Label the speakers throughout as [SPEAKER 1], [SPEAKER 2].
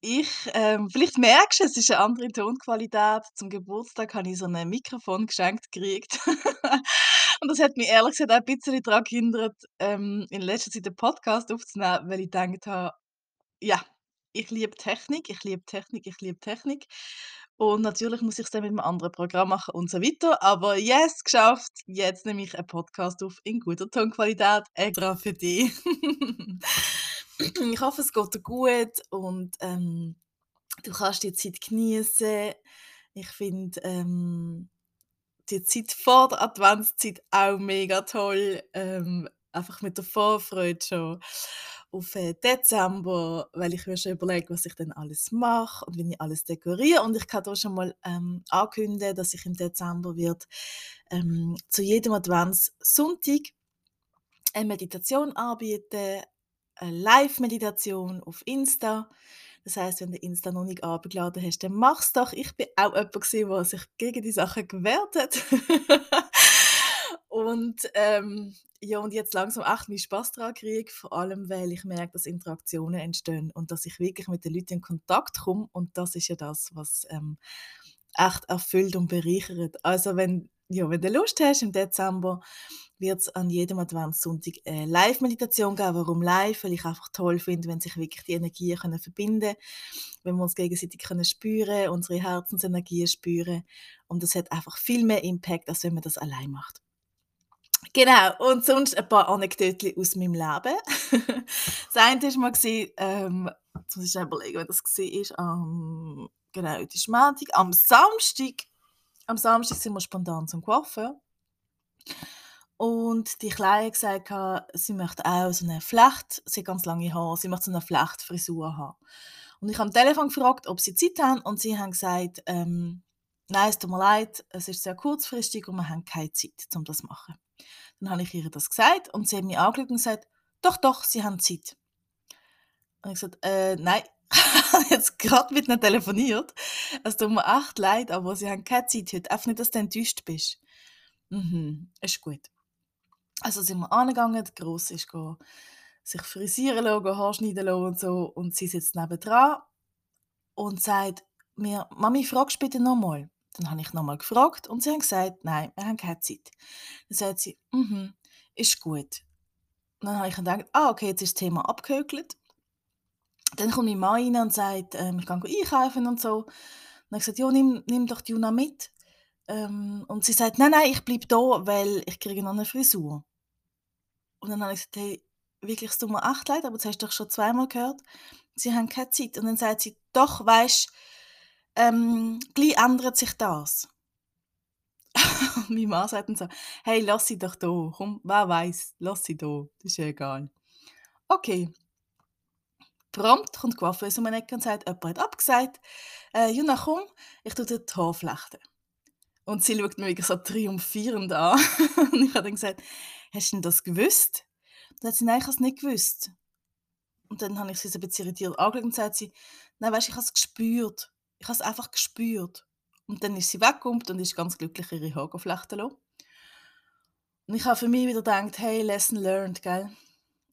[SPEAKER 1] Ich, ähm, vielleicht merkst du, es ist eine andere Tonqualität. Zum Geburtstag habe ich so ein Mikrofon geschenkt gekriegt. Und das hat mich ehrlich gesagt auch ein bisschen daran gehindert, ähm, in letzter Zeit einen Podcast aufzunehmen, weil ich gedacht habe, ja, ich liebe Technik, ich liebe Technik, ich liebe Technik. Und natürlich muss ich es dann mit einem anderen Programm machen und so weiter. Aber yes, geschafft. Jetzt nehme ich einen Podcast auf in guter Tonqualität, extra für dich. ich hoffe, es geht dir gut und ähm, du kannst die Zeit genießen. Ich finde ähm, die Zeit vor der Adventszeit auch mega toll. Ähm, einfach mit der Vorfreude schon auf äh, Dezember, weil ich mir schon überlege, was ich dann alles mache und wie ich alles dekoriere. Und ich kann da schon mal ähm, ankündigen, dass ich im Dezember wird ähm, zu jedem Adventssonntag eine Meditation anbieten, Live-Meditation auf Insta. Das heißt, wenn du Insta noch nicht abgeladen hast, dann mach's doch. Ich bin auch jemand der sich gegen die Sachen gewehrt hat. und ähm, ja, und jetzt langsam echt meinen Spass daran kriege, vor allem, weil ich merke, dass Interaktionen entstehen und dass ich wirklich mit den Leuten in Kontakt komme. Und das ist ja das, was ähm, echt erfüllt und bereichert. Also wenn, ja, wenn du Lust hast, im Dezember wird es an jedem Adventssonntag eine Live-Meditation geben. Warum live? Weil ich einfach toll finde, wenn sich wirklich die Energien können verbinden wenn wir uns gegenseitig können spüren, unsere Herzensenergien spüren. Und das hat einfach viel mehr Impact, als wenn man das allein macht. Genau, und sonst ein paar Anekdoten aus meinem Leben. das eine war ähm, jetzt muss ich überlegen, wann das war, ähm, genau, das ist Montag, am Samstag, am Samstag sind wir spontan zum Coiffeur. Und die Kleine hat gesagt, sie möchte auch so eine Flecht, sie hat ganz lange Haare, sie möchte so eine Flechtfrisur haben. Und ich habe am Telefon gefragt, ob sie Zeit haben und sie haben gesagt, ähm, nein, es tut mir leid, es ist sehr kurzfristig und wir haben keine Zeit, um das zu machen. Dann habe ich ihr das gesagt und sie hat mich angeschaut und gesagt, doch, doch, sie haben Zeit. Und ich gesagt, äh, nein, jetzt gerade mit ihnen telefoniert. Es tut mir echt leid, aber sie haben keine Zeit heute. Einfach nicht, dass du enttäuscht bist. Mhm, ist gut. Also sind wir angegangen, der Grosse ist go, sich frisieren lassen, Haarschneiden lassen und so. Und sie sitzt nebendran und sagt mir, Mami, fragst du bitte nochmal? Dann habe ich nochmal gefragt und sie haben gesagt, nein, wir haben keine Zeit. Dann sagt sie, mhm, ist gut. Dann habe ich gedacht, ah, okay, jetzt ist das Thema abgehökelt. Dann kommt mein Mann rein und sagt, ähm, ich kann einkaufen und so. Dann habe ich gesagt, ja, nimm, nimm doch die Juna mit. Ähm, und sie sagt, nein, nein, ich bleibe da, weil ich kriege noch eine Frisur. Und dann habe ich gesagt, hey, wirklich, es tut mir echt leid, aber das hast du doch schon zweimal gehört. Sie haben keine Zeit. Und dann sagt sie, doch, weißt ähm, gleich ändert sich das. Und mein Mann sagt dann so, hey, lass sie doch da, komm, wer weiß, lass sie da, das ist ja egal. Okay. Prompt kommt die Coiffeuse um eine Ecke und sagt, jemand hat abgesagt, äh, Juna, komm, ich tue dir die Haare flechten. Und sie schaut mich so triumphierend an. und ich habe dann gesagt, hast du denn das gewusst? Dann hat sie, nein, ich habe es nicht gewusst. Und dann habe ich sie so ein bisschen irritiert angeschaut und sagt sie, nein, weißt, du, ich habe es gespürt. Ich habe es einfach gespürt. Und dann ist sie weggekommen und ist ganz glücklich ihre Haare flechten. Und ich habe für mich wieder gedacht, hey, lesson learned, gell?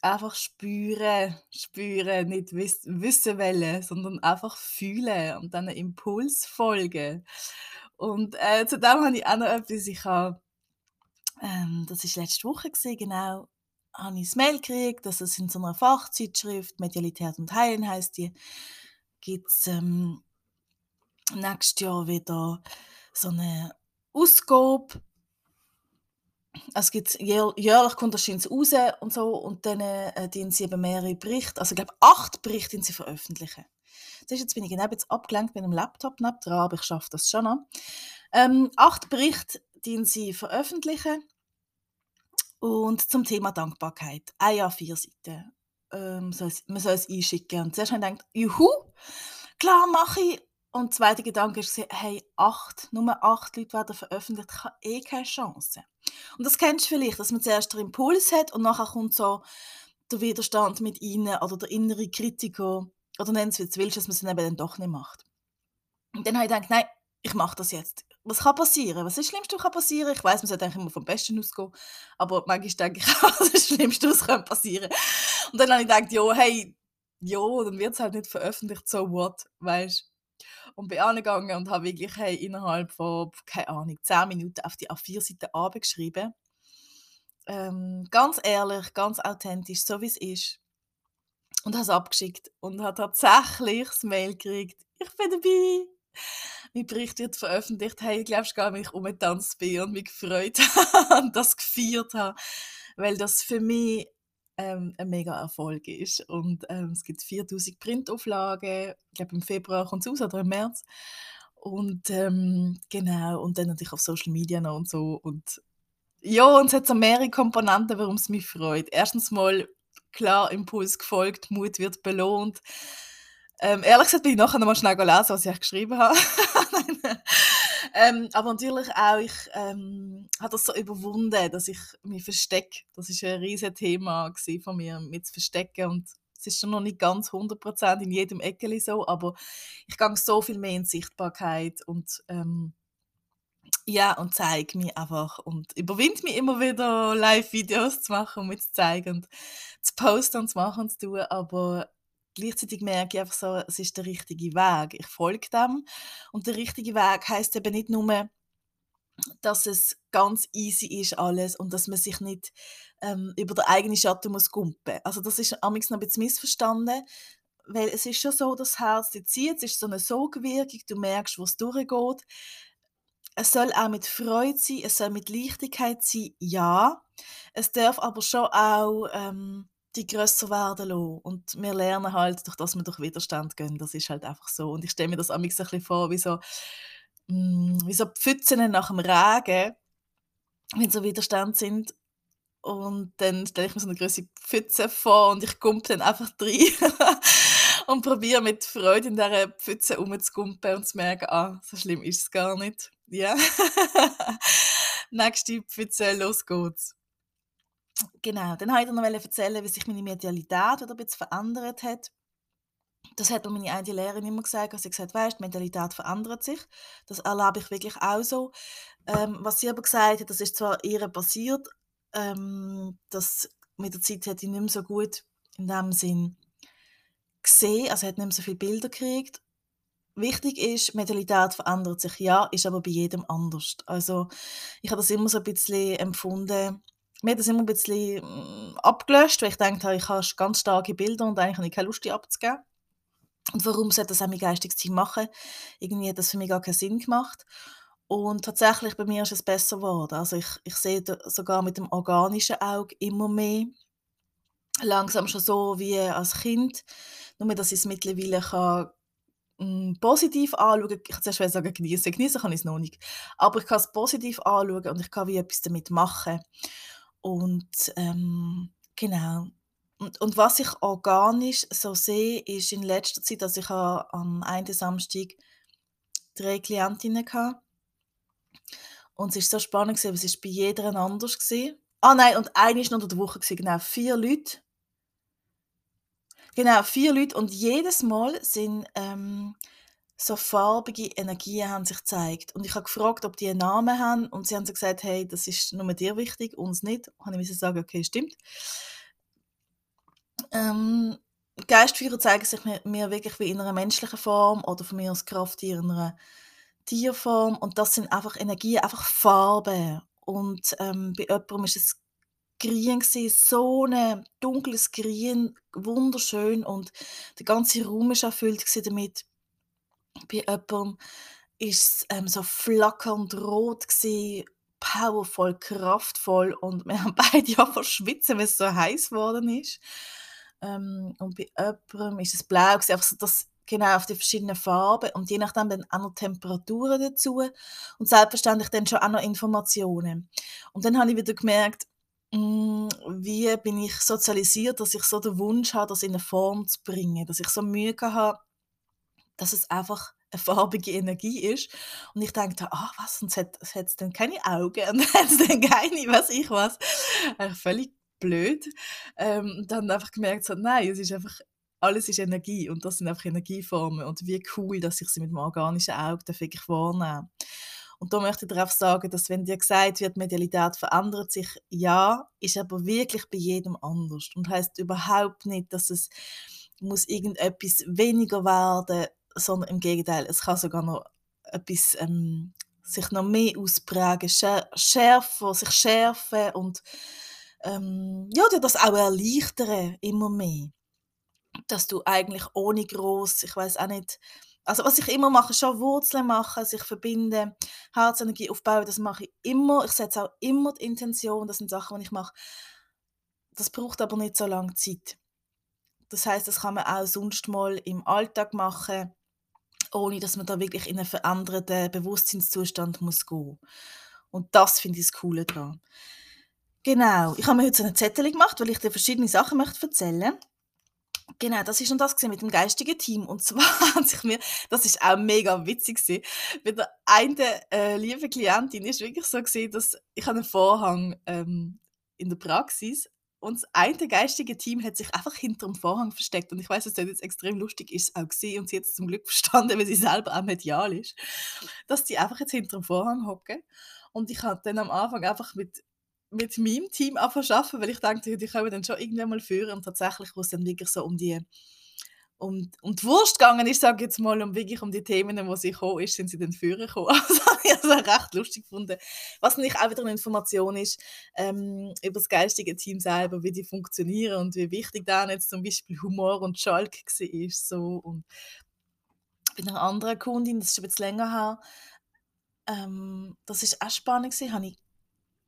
[SPEAKER 1] Einfach spüren, spüren, nicht wiss wissen wollen, sondern einfach fühlen und dann Impuls folgen. Und äh, zu dem habe ich auch noch etwas, ich habe, ähm, das war letzte Woche, gewesen, genau, habe ich ein Mail gekriegt, dass es in so einer Fachzeitschrift, Medialität und Heilen heißt die, gibt es ähm, nächstes Jahr wieder so eine Ausgabe. Es gibt jährlich kommt das raus und so und dann äh, sie eben mehrere Berichte, also ich glaube acht Berichte die sie veröffentlichen. Das jetzt bin ich genau jetzt abgelenkt mit einem Laptop neben aber ich schaffe das schon noch. Ähm, acht Berichte, die sie veröffentlichen und zum Thema Dankbarkeit. Ein Jahr vier Seiten. Ähm, man soll es einschicken. Und zuerst habe ich gedacht, juhu, klar mache ich. Und der zweite Gedanke ist, hey, acht, nur acht Leute werden veröffentlicht, ich habe eh keine Chance. Und das kennst du vielleicht, dass man zuerst den Impuls hat und nachher kommt so der Widerstand mit ihnen oder der innere Kritiker oder nenn es wie du willst, dass man es dann eben doch nicht macht. Und dann habe ich gedacht, nein, ich mache das jetzt. Was kann passieren? Was ist das Schlimmste, was kann passieren? Ich weiß, man sollte eigentlich immer vom Besten ausgehen, aber manchmal denke ich auch, das Schlimmste, was kann passieren. Und dann habe ich gedacht, ja, hey, ja, dann wird es halt nicht veröffentlicht, so what, weißt Und bin angegangen und habe wirklich hey, innerhalb von, keine Ahnung, 10 Minuten auf die A4-Seite abgeschrieben. Ähm, ganz ehrlich, ganz authentisch, so wie es ist. Und habe es abgeschickt und habe tatsächlich das Mail gekriegt, ich bin dabei. Mein Bericht wird veröffentlicht. Hey, glaubst du gar nicht, ich umgetanzt bin und mich gefreut und das gefeiert habe, weil das für mich ähm, ein mega Erfolg ist. Und ähm, es gibt 4000 Printauflagen. Ich glaube, im Februar kommt es raus oder im März. Und ähm, genau, und dann natürlich auf Social Media noch und so. Und ja, und es hat so mehrere Komponenten, warum es mich freut. Erstens mal, klar, Impuls gefolgt, Mut wird belohnt. Ähm, ehrlich gesagt bin ich nachher noch mal schnell lesen, was ich geschrieben habe. ähm, aber natürlich auch, ich ähm, habe das so überwunden, dass ich mich verstecke. Das ist ein riesiges Thema von mir, mit zu verstecken. Und es ist schon noch nicht ganz 100% in jedem Eckeli so, aber ich gehe so viel mehr in Sichtbarkeit und ähm, ja, und zeige mich einfach und überwinde mich immer wieder, Live-Videos zu machen und mich zu zeigen und zu posten und zu machen und zu tun, aber gleichzeitig merke ich einfach so, es ist der richtige Weg. Ich folge dem. Und der richtige Weg heißt eben nicht nur, dass es ganz easy ist alles und dass man sich nicht ähm, über den eigenen Schatten muss gumpen. Also das ist amigs noch ein bisschen missverstanden, weil es ist schon so, das Herz zieht, es ist so eine Sogwirkung, du merkst, wo es durchgeht. Es soll auch mit Freude sein, es soll mit Leichtigkeit sein, ja. Es darf aber schon auch ähm, die grösser werden lassen. Und wir lernen halt, durch das wir durch Widerstand gehen. Das ist halt einfach so. Und ich stelle mir das ein bisschen vor, wie so, mm, wie so Pfützen nach dem Regen, wenn so Widerstand sind. Und dann stelle ich mir so eine große Pfütze vor und ich kumpe dann einfach rein und probiere mit Freude in dieser Pfütze rumzugumpen und zu merken, ah, so schlimm ist es gar nicht. Ja. Nächste Pfütze, los geht's. Genau, dann wollte ich noch erzählen, wie sich meine Medialität wieder ein bisschen verändert hat. Das hat mir meine eine Lehrerin immer gesagt, als sie gesagt weißt, die Mentalität verändert sich. Das erlebe ich wirklich auch so. Ähm, was sie aber gesagt hat, das ist zwar ihr passiert, ähm, dass mit der Zeit hat ich nicht mehr so gut in dem Sinn gesehen, also hat nicht mehr so viele Bilder gekriegt. Wichtig ist, Mentalität verändert sich, ja, ist aber bei jedem anders. Also ich habe das immer so ein bisschen empfunden, mir hat das immer ein bisschen mm, abgelöscht, weil ich dachte, ich habe ganz starke Bilder und eigentlich habe ich keine Lust, die abzugeben. Und warum sollte das auch mein geistiges Team machen? Irgendwie hat das für mich gar keinen Sinn gemacht. Und tatsächlich, bei mir ist es besser geworden. Also ich, ich sehe sogar mit dem organischen Auge immer mehr. Langsam schon so wie als Kind. Nur, dass ich es mittlerweile kann, mm, positiv anschauen kann. Ich kann zuerst sagen, genießen. Genießen kann ich es noch nicht. Aber ich kann es positiv anschauen und ich kann wie etwas damit machen. Und ähm, genau. Und, und was ich organisch so sehe, ist in letzter Zeit, dass ich am einen Samstag drei Klientinnen hatte. Und es war so spannend, weil es ist bei jeder anders war. Ah nein, und eine war noch unter der Woche, genau, vier Leute. Genau, vier Leute und jedes Mal sind ähm, so farbige Energien haben sich gezeigt. Und ich habe gefragt, ob die einen Namen haben und sie haben so gesagt, hey, das ist nur dir wichtig, uns nicht. Und ich musste sagen, okay, stimmt. Ähm, Geistführer zeigen sich mir, mir, wirklich wie in einer menschlichen Form oder von mir aus Krafttier in einer Tierform. Und das sind einfach Energien, einfach Farben. Und ähm, bei jemandem ist es grün gewesen, so ein dunkles Grün, wunderschön und der ganze Raum war erfüllt damit bei jemandem ist es ähm, so flackernd rot gewesen, powervoll, kraftvoll und wir haben beide ja verschwitzen, weil es so heiß geworden ist. Ähm, und bei jemandem ist es blau gewesen, einfach so das genau auf die verschiedenen Farben und je nachdem dann auch noch Temperaturen dazu und selbstverständlich dann schon auch noch Informationen. Und dann habe ich wieder gemerkt, wie bin ich sozialisiert, dass ich so den Wunsch habe, das in eine Form zu bringen, dass ich so Mühe habe, dass es einfach eine farbige Energie ist. Und ich dachte, ah, was, sonst hat es dann keine Augen und hat es dann keine, was ich was. völlig blöd. Ähm, dann einfach gemerkt, so, nein, es ist einfach, alles ist Energie und das sind einfach Energieformen und wie cool, dass ich sie mit dem organischen Auge wirklich wahrnehme. Und da möchte ich darauf sagen, dass wenn dir gesagt wird, Medialität verändert sich, ja, ist aber wirklich bei jedem anders und heißt überhaupt nicht, dass es muss irgendetwas weniger werden, sondern im Gegenteil, es kann sogar noch etwas ähm, sich noch mehr ausprägen, schärfer, sich schärfen und ähm, ja, das auch erleichtern, immer mehr. Dass du eigentlich ohne groß, ich weiß auch nicht, also was ich immer mache, schon Wurzeln machen, sich verbinden, Herzenergie aufbauen, das mache ich immer. Ich setze auch immer die Intention, das sind Sachen, die ich mache. Das braucht aber nicht so lange Zeit. Das heißt, das kann man auch sonst mal im Alltag machen, ohne dass man da wirklich in einen veränderten Bewusstseinszustand muss gehen. Und das finde ich das Coole daran. Genau, ich habe mir heute so eine Zettel gemacht, weil ich dir verschiedene Sachen möchte erzählen Genau, das ist schon das mit dem geistigen Team. Und zwar hat sich mir, das ist auch mega witzig gewesen, bei der einen äh, lieben Klientin ist wirklich so gesehen, dass ich einen Vorhang ähm, in der Praxis und das eine geistige Team hat sich einfach hinter dem Vorhang versteckt. Und ich weiß, dass das jetzt extrem lustig ist, auch gesehen und sie jetzt zum Glück verstanden, weil sie selber auch medial ist, dass die einfach jetzt hinter dem Vorhang hocken. Und ich habe dann am Anfang einfach mit mit meinem Team arbeiten, weil ich dachte, die können dann schon irgendwann mal führen. Und tatsächlich, wo es dann wirklich so um die, um, um die Wurst gegangen ist, sage jetzt mal, um wirklich um die Themen, wo sie gekommen ist, sind sie dann führen gekommen. Also ich also recht lustig gefunden. Was nicht auch wieder eine Information ist ähm, über das geistige Team selber, wie die funktionieren und wie wichtig da jetzt zum Beispiel Humor und Schalk war. So. Und bei einer anderen Kundin, das ist ein bisschen länger her, ähm, das ist auch spannend gewesen, habe ich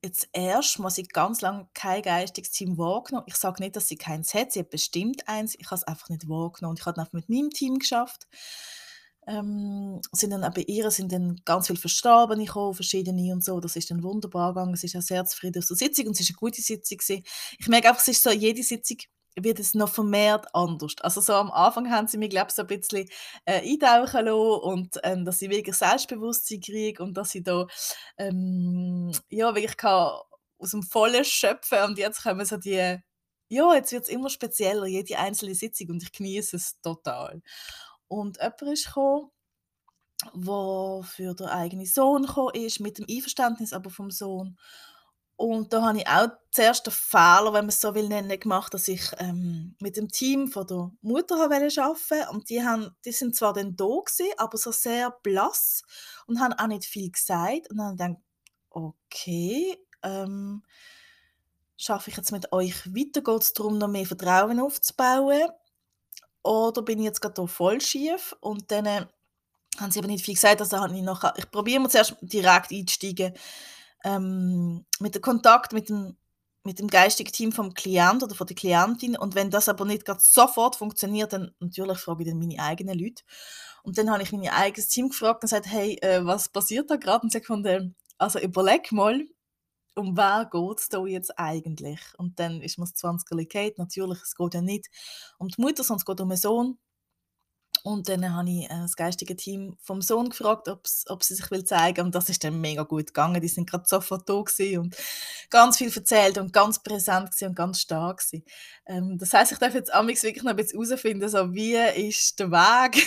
[SPEAKER 1] jetzt erst muss ich ganz lange kein geistiges Team wahrgenommen. Ich sage nicht, dass sie keins hat, sie hat bestimmt eins, ich habe es einfach nicht wahrgenommen. Ich habe es einfach mit meinem Team geschafft. Ähm, sind dann bei ihr sind dann ganz viele Verstorbene gekommen, verschiedene und so. Das ist dann wunderbar gegangen. Es ist auch sehr zufrieden auf der Sitzung und es ist eine gute Sitzung gewesen. Ich merke einfach, es ist so, jede Sitzung wird es noch vermehrt anders. Also so am Anfang haben sie mich, glaube ich, so ein bisschen äh, eintauchen lassen und ähm, dass ich wirklich Selbstbewusstsein kriege und dass ich da ähm, ja, wirklich kann aus dem Vollen schöpfen und jetzt kommen so die ja, jetzt wird es immer spezieller, jede einzelne Sitzung und ich genieße es total. Und jemand ist gekommen, der für den eigenen Sohn gekommen ist, mit dem Einverständnis aber vom Sohn und da habe ich auch zuerst den Fehler, wenn man es so will nennen, gemacht, dass ich ähm, mit dem Team von der Mutter arbeiten wollte. Und die, haben, die sind zwar dann da gewesen, aber so sehr blass und haben auch nicht viel gesagt. Und dann habe ich gedacht, okay, ähm, schaffe ich jetzt mit euch weiter? Geht es darum, noch mehr Vertrauen aufzubauen? Oder bin ich jetzt gerade voll schief? Und dann äh, haben sie aber nicht viel gesagt. Also habe ich, noch, ich probiere mal zuerst direkt einzusteigen ähm, mit dem Kontakt mit dem, mit dem geistigen Team vom Klient oder von der Klientin. Und wenn das aber nicht gerade sofort funktioniert, dann natürlich frage ich dann meine eigenen Leute. Und dann habe ich mein eigenes Team gefragt und gesagt, hey, äh, was passiert da gerade? Und sie haben gesagt, also überleg mal, um wer geht es da jetzt eigentlich? Und dann ist das 20 geht. Natürlich, es geht ja nicht um die Mutter, sondern es geht um den Sohn. Und dann habe ich äh, das geistige Team vom Sohn gefragt, ob sie sich will zeigen Und das ist dann mega gut gegangen. Die sind gerade sofort da und ganz viel erzählt und ganz präsent und ganz stark Ähm, das heißt, ich darf jetzt amigs wirklich noch herausfinden, so, wie ist der Weg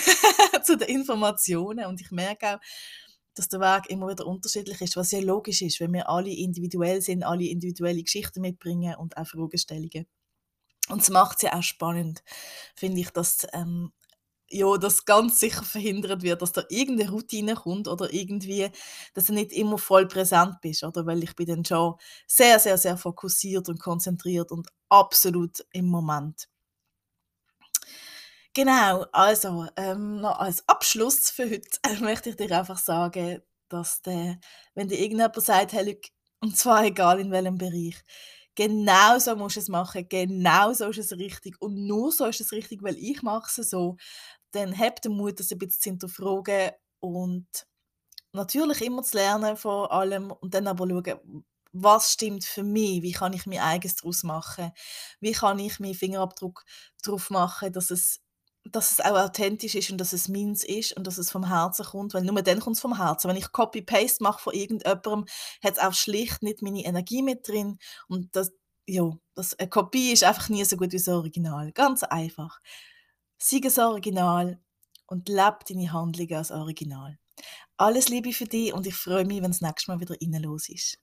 [SPEAKER 1] zu den Informationen. Und ich merke auch, dass der Weg immer wieder unterschiedlich ist, was ja logisch ist, wenn wir alle individuell sind, alle individuelle Geschichten mitbringen und auch Fragestellungen. Und es macht es ja auch spannend, finde ich, dass ähm, ja, das ganz sicher verhindert wird, dass da irgendeine Routine kommt oder irgendwie, dass du nicht immer voll präsent bist, oder? Weil ich bin dann schon sehr, sehr, sehr fokussiert und konzentriert und absolut im Moment. Genau, also ähm, noch als Abschluss für heute möchte ich dir einfach sagen, dass der, wenn dir irgendjemand sagt, hey, und zwar egal in welchem Bereich, genau so musst du es machen, genau so ist es richtig und nur so ist es richtig, weil ich mache es so dann habt den Mut, das ein bisschen zu hinterfragen und natürlich immer zu lernen von allem und dann aber schauen, was stimmt für mich, wie kann ich mir eigenes daraus machen, wie kann ich mir Fingerabdruck darauf machen, dass es dass es auch authentisch ist und dass es meins ist und dass es vom Herzen kommt, weil nur dann kommt es vom Herzen. Wenn ich Copy-Paste mache von irgendjemandem, hat es auch schlicht nicht meine Energie mit drin und das, ja, das, eine Kopie ist einfach nie so gut wie das Original. Ganz einfach. Sei das Original und lebe deine Handlungen als Original. Alles Liebe für dich und ich freue mich, wenn das nächste Mal wieder los ist.